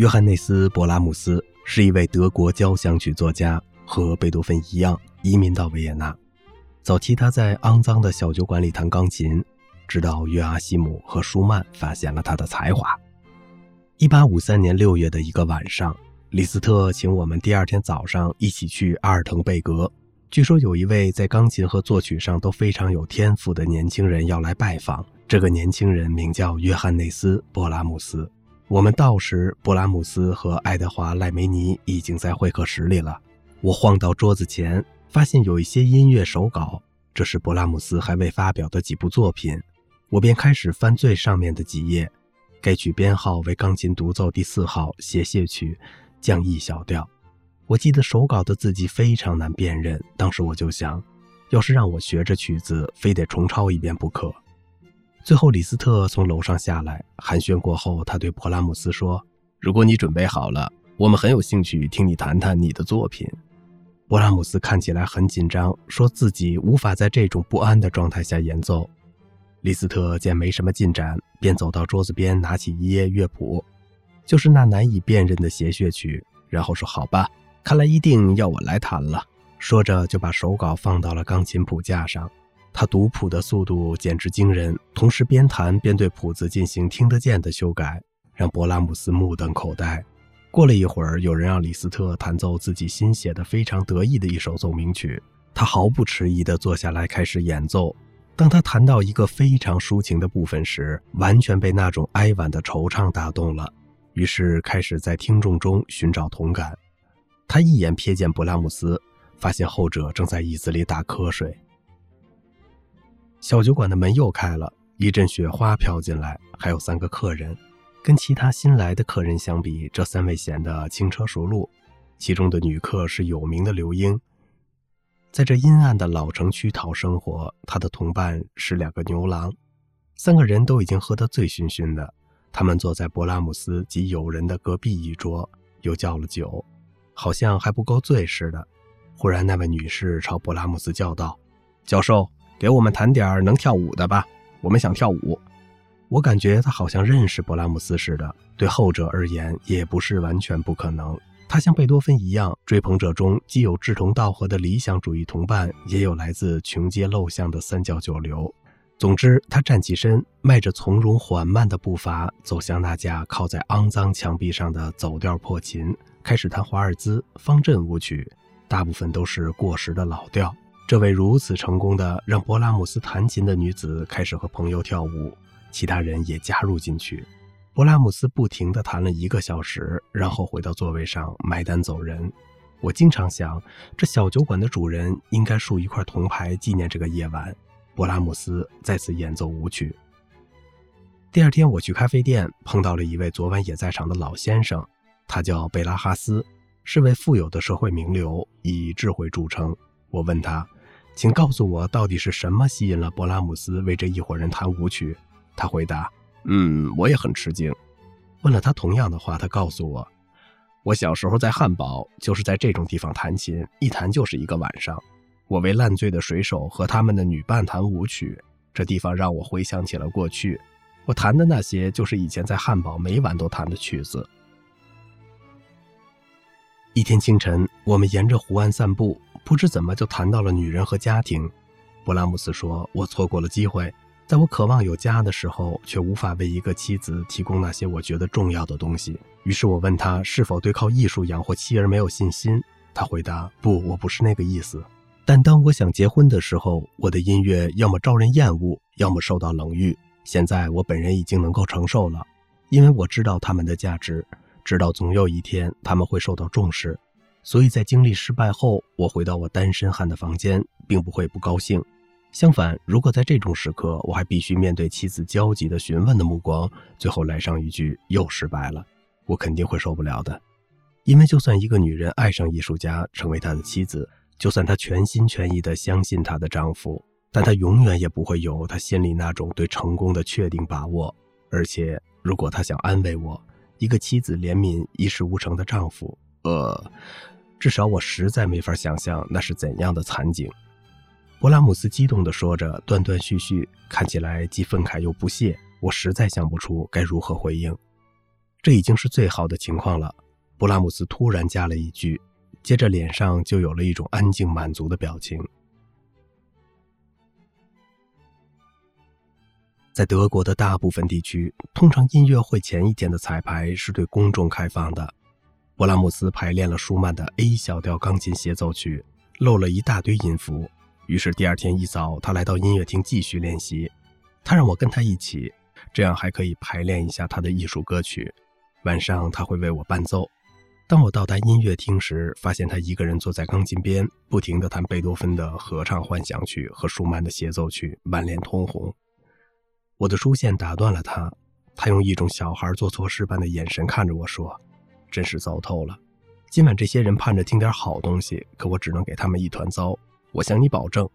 约翰内斯·勃拉姆斯是一位德国交响曲作家，和贝多芬一样移民到维也纳。早期他在肮脏的小酒馆里弹钢琴，直到约阿希姆和舒曼发现了他的才华。一八五三年六月的一个晚上，李斯特请我们第二天早上一起去阿尔滕贝格。据说有一位在钢琴和作曲上都非常有天赋的年轻人要来拜访。这个年轻人名叫约翰内斯·勃拉姆斯。我们到时，勃拉姆斯和爱德华·赖梅尼已经在会客室里了。我晃到桌子前，发现有一些音乐手稿，这是勃拉姆斯还未发表的几部作品。我便开始翻最上面的几页。该曲编号为钢琴独奏第四号谐谑曲，降 E 小调。我记得手稿的字迹非常难辨认，当时我就想，要是让我学这曲子，非得重抄一遍不可。最后，李斯特从楼上下来，寒暄过后，他对勃拉姆斯说：“如果你准备好了，我们很有兴趣听你谈谈你的作品。”勃拉姆斯看起来很紧张，说自己无法在这种不安的状态下演奏。李斯特见没什么进展，便走到桌子边，拿起一页乐谱，就是那难以辨认的谐谑曲，然后说：“好吧，看来一定要我来弹了。”说着就把手稿放到了钢琴谱架上。他读谱的速度简直惊人，同时边弹边对谱子进行听得见的修改，让勃拉姆斯目瞪口呆。过了一会儿，有人让李斯特弹奏自己新写的非常得意的一首奏鸣曲，他毫不迟疑地坐下来开始演奏。当他弹到一个非常抒情的部分时，完全被那种哀婉的惆怅打动了，于是开始在听众中寻找同感。他一眼瞥见勃拉姆斯，发现后者正在椅子里打瞌睡。小酒馆的门又开了，一阵雪花飘进来，还有三个客人。跟其他新来的客人相比，这三位显得轻车熟路。其中的女客是有名的刘英，在这阴暗的老城区讨生活。她的同伴是两个牛郎，三个人都已经喝得醉醺醺的。他们坐在勃拉姆斯及友人的隔壁一桌，又叫了酒，好像还不够醉似的。忽然，那位女士朝勃拉姆斯叫道：“教授。”给我们弹点能跳舞的吧，我们想跳舞。我感觉他好像认识勃拉姆斯似的，对后者而言也不是完全不可能。他像贝多芬一样，追捧者中既有志同道合的理想主义同伴，也有来自穷街陋巷的三教九流。总之，他站起身，迈着从容缓慢的步伐，走向那架靠在肮脏墙壁上的走调破琴，开始弹华尔兹、方阵舞曲，大部分都是过时的老调。这位如此成功的让勃拉姆斯弹琴的女子开始和朋友跳舞，其他人也加入进去。勃拉姆斯不停地弹了一个小时，然后回到座位上买单走人。我经常想，这小酒馆的主人应该竖一块铜牌纪念这个夜晚。勃拉姆斯再次演奏舞曲。第二天，我去咖啡店碰到了一位昨晚也在场的老先生，他叫贝拉哈斯，是位富有的社会名流，以智慧著称。我问他。请告诉我，到底是什么吸引了勃拉姆斯为这一伙人弹舞曲？他回答：“嗯，我也很吃惊。”问了他同样的话，他告诉我：“我小时候在汉堡就是在这种地方弹琴，一弹就是一个晚上。我为烂醉的水手和他们的女伴弹舞曲，这地方让我回想起了过去。我弹的那些就是以前在汉堡每晚都弹的曲子。”一天清晨，我们沿着湖岸散步。不知怎么就谈到了女人和家庭，勃拉姆斯说：“我错过了机会，在我渴望有家的时候，却无法为一个妻子提供那些我觉得重要的东西。”于是我问他是否对靠艺术养活妻儿没有信心。他回答：“不，我不是那个意思。但当我想结婚的时候，我的音乐要么招人厌恶，要么受到冷遇。现在我本人已经能够承受了，因为我知道他们的价值，知道总有一天他们会受到重视。”所以在经历失败后，我回到我单身汉的房间，并不会不高兴。相反，如果在这种时刻，我还必须面对妻子焦急的询问的目光，最后来上一句“又失败了”，我肯定会受不了的。因为就算一个女人爱上艺术家，成为他的妻子，就算她全心全意地相信她的丈夫，但她永远也不会有她心里那种对成功的确定把握。而且，如果她想安慰我，一个妻子怜悯一事无成的丈夫，呃。至少我实在没法想象那是怎样的惨景。勃拉姆斯激动地说着，断断续续，看起来既愤慨又不屑。我实在想不出该如何回应。这已经是最好的情况了。布拉姆斯突然加了一句，接着脸上就有了一种安静满足的表情。在德国的大部分地区，通常音乐会前一天的彩排是对公众开放的。勃拉姆斯排练了舒曼的 A 小调钢琴协奏曲，漏了一大堆音符。于是第二天一早，他来到音乐厅继续练习。他让我跟他一起，这样还可以排练一下他的艺术歌曲。晚上他会为我伴奏。当我到达音乐厅时，发现他一个人坐在钢琴边，不停地弹贝多芬的合唱幻想曲和舒曼的协奏曲，满脸通红。我的出现打断了他，他用一种小孩做错事般的眼神看着我说：“真是糟透了。今晚这些人盼着听点好东西，可我只能给他们一团糟。我向你保证，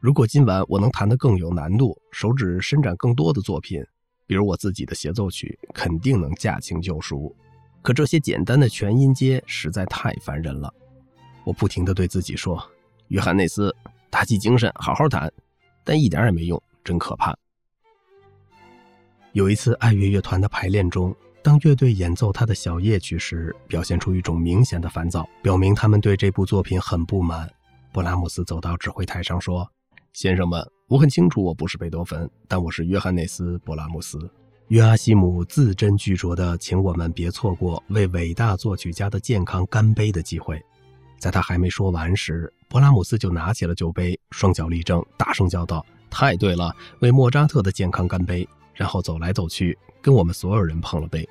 如果今晚我能弹得更有难度，手指伸展更多的作品，比如我自己的协奏曲，肯定能驾轻就熟。”可这些简单的全音阶实在太烦人了，我不停地对自己说：“约翰内斯，打起精神，好好弹。”但一点也没用，真可怕。有一次爱乐乐团的排练中，当乐队演奏他的小夜曲时，表现出一种明显的烦躁，表明他们对这部作品很不满。布拉姆斯走到指挥台上说：“先生们，我很清楚我不是贝多芬，但我是约翰内斯·布拉姆斯。”约阿希姆字斟句酌地请我们别错过为伟大作曲家的健康干杯的机会。在他还没说完时，勃拉姆斯就拿起了酒杯，双脚立正，大声叫道：“太对了，为莫扎特的健康干杯！”然后走来走去，跟我们所有人碰了杯。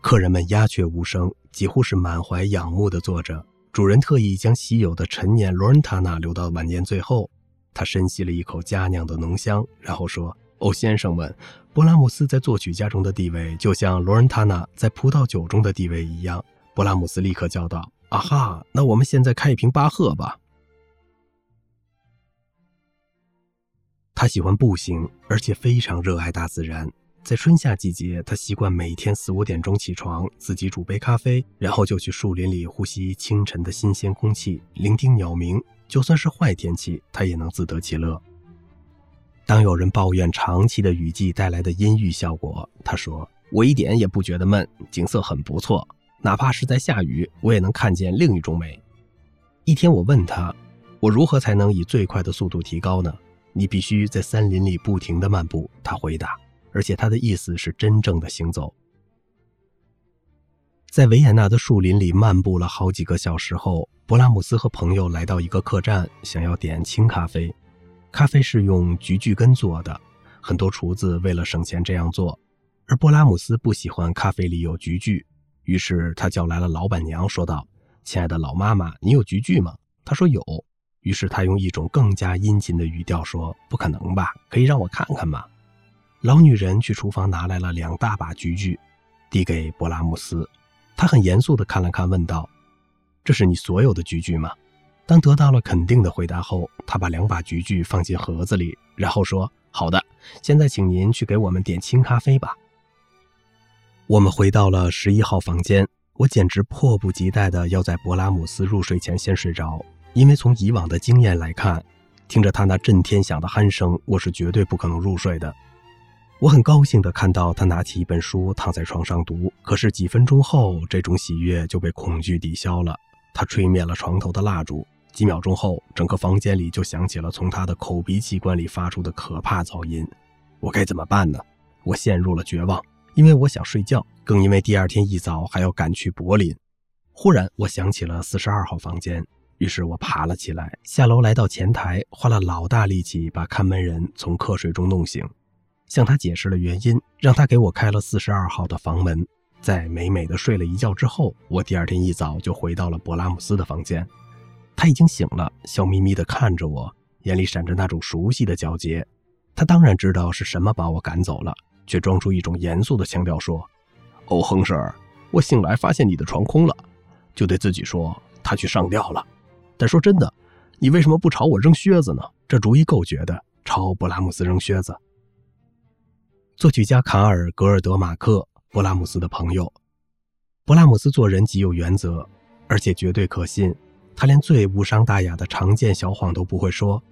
客人们鸦雀无声，几乎是满怀仰慕地坐着。主人特意将稀有的陈年罗恩塔纳留到晚宴最后。他深吸了一口佳酿的浓香，然后说。哦，先生们，勃拉姆斯在作曲家中的地位，就像罗恩塔纳在葡萄酒中的地位一样。勃拉姆斯立刻叫道：“啊哈，那我们现在开一瓶巴赫吧。”他喜欢步行，而且非常热爱大自然。在春夏季节，他习惯每天四五点钟起床，自己煮杯咖啡，然后就去树林里呼吸清晨的新鲜空气，聆听鸟鸣。就算是坏天气，他也能自得其乐。当有人抱怨长期的雨季带来的阴郁效果，他说：“我一点也不觉得闷，景色很不错。哪怕是在下雨，我也能看见另一种美。”一天，我问他：“我如何才能以最快的速度提高呢？”“你必须在森林里不停地漫步。”他回答，而且他的意思是真正的行走。在维也纳的树林里漫步了好几个小时后，勃拉姆斯和朋友来到一个客栈，想要点清咖啡。咖啡是用菊苣根做的，很多厨子为了省钱这样做，而布拉姆斯不喜欢咖啡里有菊苣，于是他叫来了老板娘，说道：“亲爱的老妈妈，你有菊苣吗？”她说有。于是他用一种更加殷勤的语调说：“不可能吧？可以让我看看吗？”老女人去厨房拿来了两大把菊苣，递给勃拉姆斯。他很严肃地看了看，问道：“这是你所有的菊苣吗？”当得到了肯定的回答后，他把两把菊苣放进盒子里，然后说：“好的，现在请您去给我们点清咖啡吧。”我们回到了十一号房间，我简直迫不及待的要在勃拉姆斯入睡前先睡着，因为从以往的经验来看，听着他那震天响的鼾声，我是绝对不可能入睡的。我很高兴的看到他拿起一本书躺在床上读，可是几分钟后，这种喜悦就被恐惧抵消了。他吹灭了床头的蜡烛。几秒钟后，整个房间里就响起了从他的口鼻器官里发出的可怕噪音。我该怎么办呢？我陷入了绝望，因为我想睡觉，更因为第二天一早还要赶去柏林。忽然，我想起了四十二号房间，于是我爬了起来，下楼来到前台，花了老大力气把看门人从瞌睡中弄醒，向他解释了原因，让他给我开了四十二号的房门。在美美的睡了一觉之后，我第二天一早就回到了勃拉姆斯的房间。他已经醒了，笑眯眯地看着我，眼里闪着那种熟悉的皎洁。他当然知道是什么把我赶走了，却装出一种严肃的腔调说：“哦，亨舍尔，我醒来发现你的床空了，就对自己说他去上吊了。但说真的，你为什么不朝我扔靴子呢？这主意够绝的，朝布拉姆斯扔靴子。”作曲家卡尔·格尔德马克，布拉姆斯的朋友。布拉姆斯做人极有原则，而且绝对可信。他连最无伤大雅的常见小谎都不会说，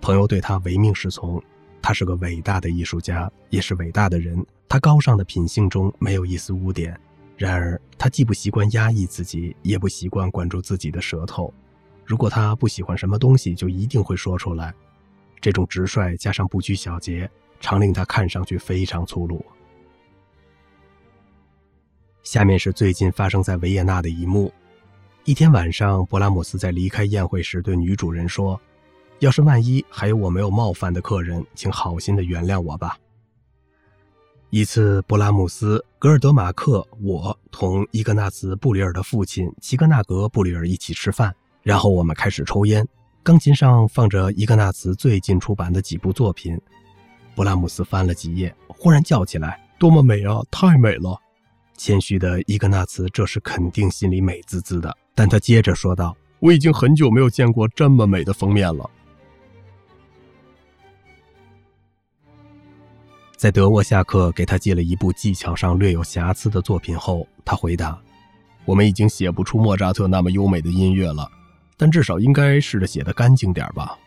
朋友对他唯命是从。他是个伟大的艺术家，也是伟大的人，他高尚的品性中没有一丝污点。然而，他既不习惯压抑自己，也不习惯管住自己的舌头。如果他不喜欢什么东西，就一定会说出来。这种直率加上不拘小节，常令他看上去非常粗鲁。下面是最近发生在维也纳的一幕：一天晚上，勃拉姆斯在离开宴会时对女主人说：“要是万一还有我没有冒犯的客人，请好心的原谅我吧。”一次，勃拉姆斯、格尔德马克、我同伊格纳茨·布里尔的父亲齐格纳格·布里尔一起吃饭，然后我们开始抽烟。钢琴上放着伊格纳茨最近出版的几部作品。布拉姆斯翻了几页，忽然叫起来：“多么美啊！太美了！”谦虚的伊格纳茨这时肯定心里美滋滋的，但他接着说道：“我已经很久没有见过这么美的封面了。”在德沃夏克给他寄了一部技巧上略有瑕疵的作品后，他回答：“我们已经写不出莫扎特那么优美的音乐了。”但至少应该试着写得干净点吧。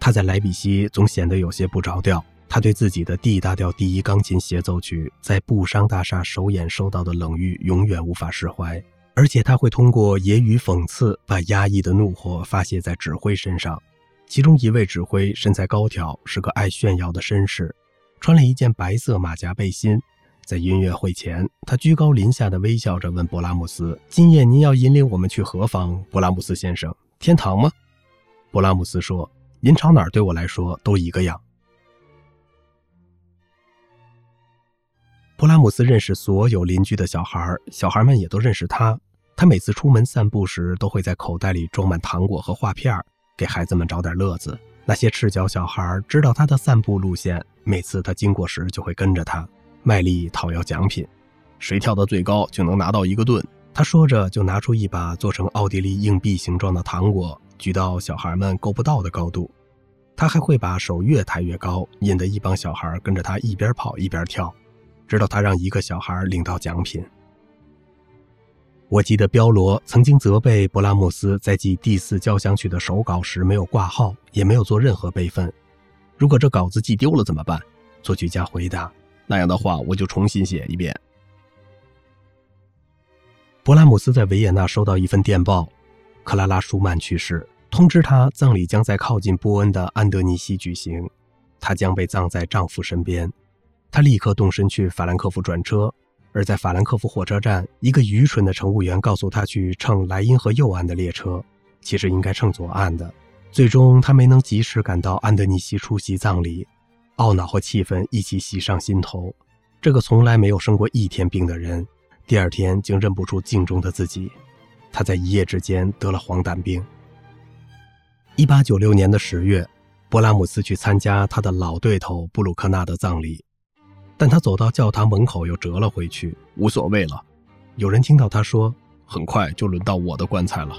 他在莱比锡总显得有些不着调。他对自己的 D 大调第一钢琴协奏曲在布商大厦首演受到的冷遇永远无法释怀，而且他会通过揶揄讽刺把压抑的怒火发泄在指挥身上。其中一位指挥身材高挑，是个爱炫耀的绅士，穿了一件白色马甲背心。在音乐会前，他居高临下的微笑着问勃拉姆斯：“今夜您要引领我们去何方，勃拉姆斯先生？天堂吗？”勃拉姆斯说：“您朝哪儿对我来说都一个样。”勃拉姆斯认识所有邻居的小孩，小孩们也都认识他。他每次出门散步时，都会在口袋里装满糖果和画片，给孩子们找点乐子。那些赤脚小孩知道他的散步路线，每次他经过时就会跟着他。卖力讨要奖品，谁跳得最高就能拿到一个盾。他说着，就拿出一把做成奥地利硬币形状的糖果，举到小孩们够不到的高度。他还会把手越抬越高，引得一帮小孩跟着他一边跑一边跳，直到他让一个小孩领到奖品。我记得彪罗曾经责备勃拉姆斯在记第四交响曲的手稿时没有挂号，也没有做任何备份。如果这稿子记丢了怎么办？作曲家回答。那样的话，我就重新写一遍。勃拉姆斯在维也纳收到一份电报：克拉拉·舒曼去世，通知他葬礼将在靠近波恩的安德尼西举行，她将被葬在丈夫身边。他立刻动身去法兰克福转车，而在法兰克福火车站，一个愚蠢的乘务员告诉他去乘莱茵河右岸的列车，其实应该乘左岸的。最终，他没能及时赶到安德尼西出席葬礼。懊恼和气愤一起袭上心头。这个从来没有生过一天病的人，第二天竟认不出镜中的自己。他在一夜之间得了黄疸病。一八九六年的十月，勃拉姆斯去参加他的老对头布鲁克纳的葬礼，但他走到教堂门口又折了回去。无所谓了，有人听到他说：“很快就轮到我的棺材了。”